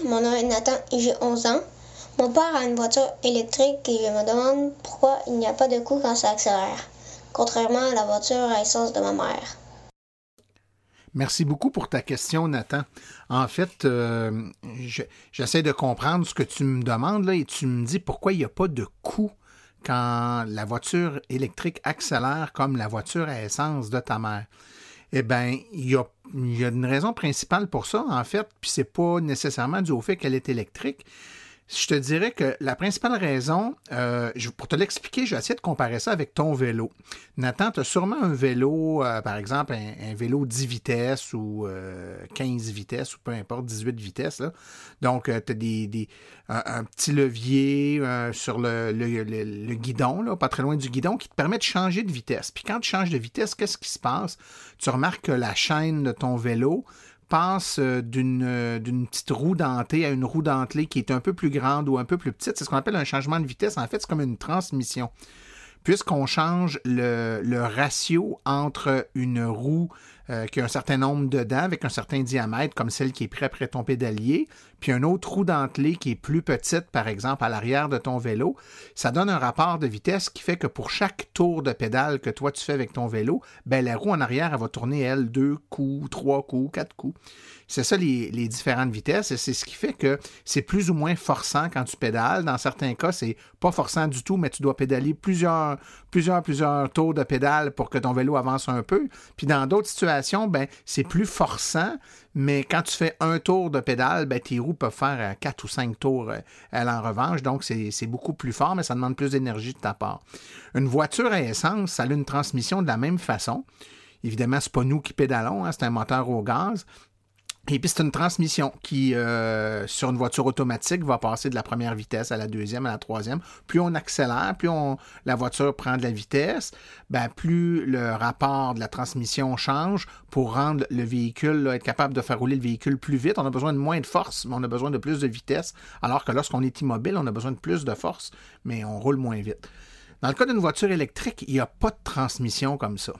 Mon nom est Nathan et j'ai 11 ans. Mon père a une voiture électrique et je me demande pourquoi il n'y a pas de coup quand ça accélère, contrairement à la voiture à essence de ma mère. Merci beaucoup pour ta question, Nathan. En fait, euh, j'essaie de comprendre ce que tu me demandes et tu me dis pourquoi il n'y a pas de coup quand la voiture électrique accélère comme la voiture à essence de ta mère. Eh bien, il y a, une raison principale pour ça, en fait, puis c'est pas nécessairement dû au fait qu'elle est électrique, je te dirais que la principale raison, euh, pour te l'expliquer, je vais essayer de comparer ça avec ton vélo. Nathan, tu as sûrement un vélo, euh, par exemple, un, vélo 10 vitesses ou 15 euh, vitesses ou peu importe, 18 vitesses. Donc, tu as un, petit levier sur le, guidon, pas très loin du guidon, qui te permet de changer de vitesse. Puis quand tu changes de vitesse, qu'est-ce qui se passe? Tu remarques que la chaîne de ton vélo passe euh, euh, d'une petite roue dentée à une roue dentelée qui est un peu plus grande ou un peu plus petite. C'est ce qu'on appelle un changement de vitesse. En fait, c'est comme une transmission. Puisqu'on change le, ratio entre une roue euh, qui a un certain nombre de dents avec un certain diamètre, comme celle qui est prise après ton pédalier, puis un autre roue dentelée qui est plus petite, par exemple, à l'arrière de ton vélo, ça donne un rapport de vitesse qui fait que pour chaque tour de pédale que toi tu fais avec ton vélo, ben, la roue en arrière, elle va tourner, elle, deux coups, trois coups, quatre coups. C'est ça les, différentes vitesses et c'est ce qui fait que c'est plus ou moins forçant quand tu pédales. Dans certains cas, c'est pas forçant du tout, mais tu dois pédaler plusieurs, plusieurs, plusieurs tours de pédale pour que ton vélo avance un peu. Puis dans d'autres situations, ben, c'est plus forçant, mais quand tu fais un tour de pédale, ben, tes roues peuvent faire euh, quatre ou cinq tours, euh, elle en revanche. Donc, c'est beaucoup plus fort, mais ça demande plus d'énergie de ta part. Une voiture à essence, ça a une transmission de la même façon. Évidemment, ce n'est pas nous qui pédalons, hein, c'est un moteur au gaz, et puis c'est une transmission qui, euh, sur une voiture automatique, va passer de la première vitesse à la deuxième, à la troisième. Plus on accélère, plus on, la voiture prend de la vitesse, ben, plus le rapport de la transmission change pour rendre le véhicule, être capable de faire rouler le véhicule plus vite. On a besoin de moins de force, mais on a besoin de plus de vitesse. Alors que lorsqu'on est immobile, on a besoin de plus de force, mais on roule moins vite. Dans le cas d'une voiture électrique, il n'y a pas de transmission comme ça.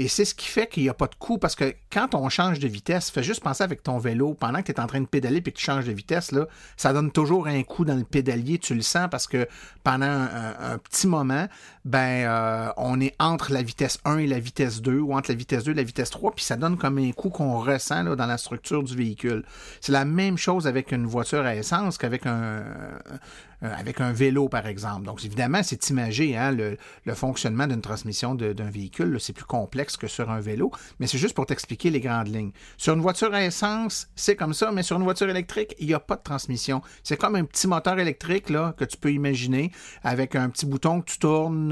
Et c'est ce qui fait qu'il n'y a pas de coup parce que quand on change de vitesse, fais juste penser avec ton vélo, pendant que tu es en train de pédaler et que tu changes de vitesse, là, ça donne toujours un coup dans le pédalier, tu le sens parce que pendant un, petit moment, ben, euh, on est entre la vitesse 1 et la vitesse 2 ou entre la vitesse 2 et la vitesse 3, puis ça donne comme un coup qu'on ressent là, dans la structure du véhicule. C'est la même chose avec une voiture à essence qu'avec un, euh, avec un vélo, par exemple. Donc, évidemment, c'est imagé, hein, le, fonctionnement d'une transmission d'un véhicule, c'est plus complexe que sur un vélo, mais c'est juste pour t'expliquer les grandes lignes. Sur une voiture à essence, c'est comme ça, mais sur une voiture électrique, il n'y a pas de transmission. C'est comme un petit moteur électrique là, que tu peux imaginer, avec un petit bouton que tu tournes,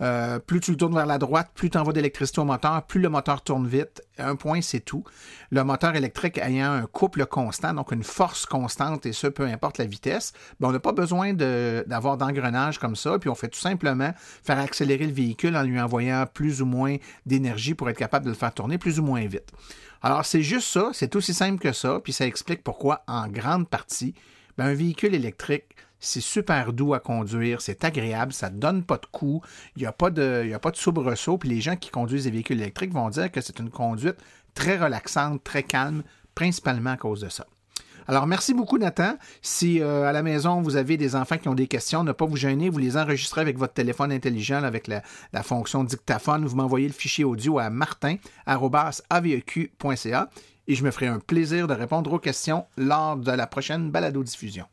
euh, plus tu le tournes vers la droite, plus tu envoies d'électricité au moteur, plus le moteur tourne vite. Un point, c'est tout. Le moteur électrique ayant un couple constant, donc une force constante, et ce, peu importe la vitesse, ben, on n'a pas besoin d'avoir d'engrenage comme ça, puis on fait tout simplement faire accélérer le véhicule en lui envoyant plus ou moins d'énergie pour être capable de le faire tourner plus ou moins vite. Alors c'est juste ça, c'est aussi simple que ça, puis ça explique pourquoi en grande partie, ben, un véhicule électrique, c'est super doux à conduire, c'est agréable, ça ne donne pas de coups, il n'y a pas de, a pas de soubresaut, puis les gens qui conduisent des véhicules électriques vont dire que c'est une conduite très relaxante, très calme, principalement à cause de ça. Alors, merci beaucoup, Nathan. Si euh, à la maison, vous avez des enfants qui ont des questions, ne pas vous gêner, vous les enregistrez avec votre téléphone intelligent avec la, fonction dictaphone. Vous m'envoyez le fichier audio à martin.aveq.ca et je me ferai un plaisir de répondre aux questions lors de la prochaine balado-diffusion.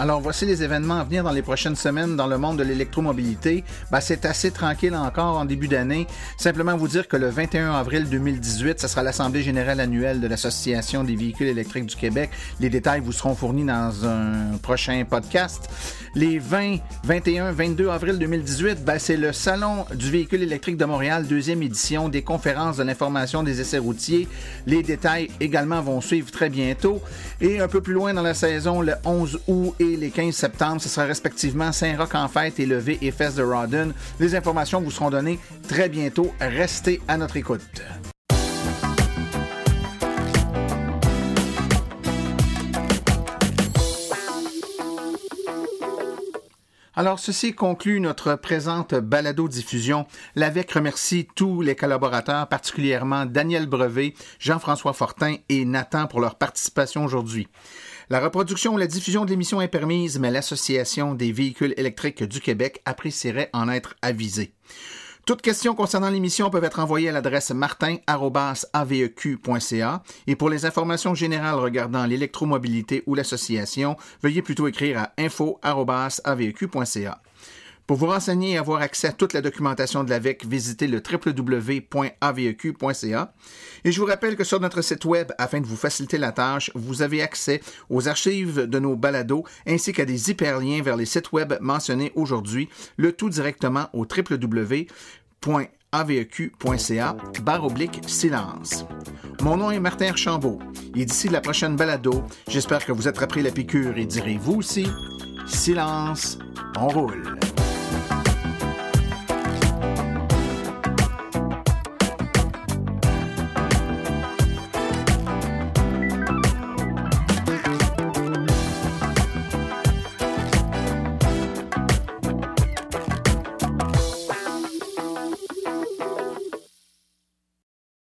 Alors, voici les événements à venir dans les prochaines semaines dans le monde de l'électromobilité. Ben, c'est assez tranquille encore en début d'année. Simplement vous dire que le 21 avril 2018, ce sera l'Assemblée générale annuelle de l'Association des véhicules électriques du Québec. Les détails vous seront fournis dans un prochain podcast. Les 20, 21, 22 avril 2018, ben, c'est le Salon du véhicule électrique de Montréal, deuxième édition des conférences de l'information des essais routiers. Les détails également vont suivre très bientôt. Et un peu plus loin dans la saison, le 11 août et les 15 septembre, ce sera respectivement Saint-Roch en fête et Levé et Fest de Rawdon. Les informations vous seront données très bientôt. Restez à notre écoute. Alors, ceci conclut notre présente balado-diffusion. L'AVEC remercie tous les collaborateurs, particulièrement Daniel Brevet, Jean-François Fortin et Nathan pour leur participation aujourd'hui. La reproduction ou la diffusion de l'émission est permise, mais l'Association des véhicules électriques du Québec apprécierait en être avisée. Toutes questions concernant l'émission peuvent être envoyées à l'adresse martin.aveq.ca et pour les informations générales regardant l'électromobilité ou l'association, veuillez plutôt écrire à info.aveq.ca. Pour vous renseigner et avoir accès à toute la documentation de l'AVEC, visitez le www.aveq.ca. Et je vous rappelle que sur notre site web, afin de vous faciliter la tâche, vous avez accès aux archives de nos balados ainsi qu'à des hyperliens vers les sites web mentionnés aujourd'hui, le tout directement au www.aveq.ca barre oblique silence. Mon nom est Martin Archambault et d'ici la prochaine balado, j'espère que vous attraperez la piqûre et direz vous aussi silence, on roule.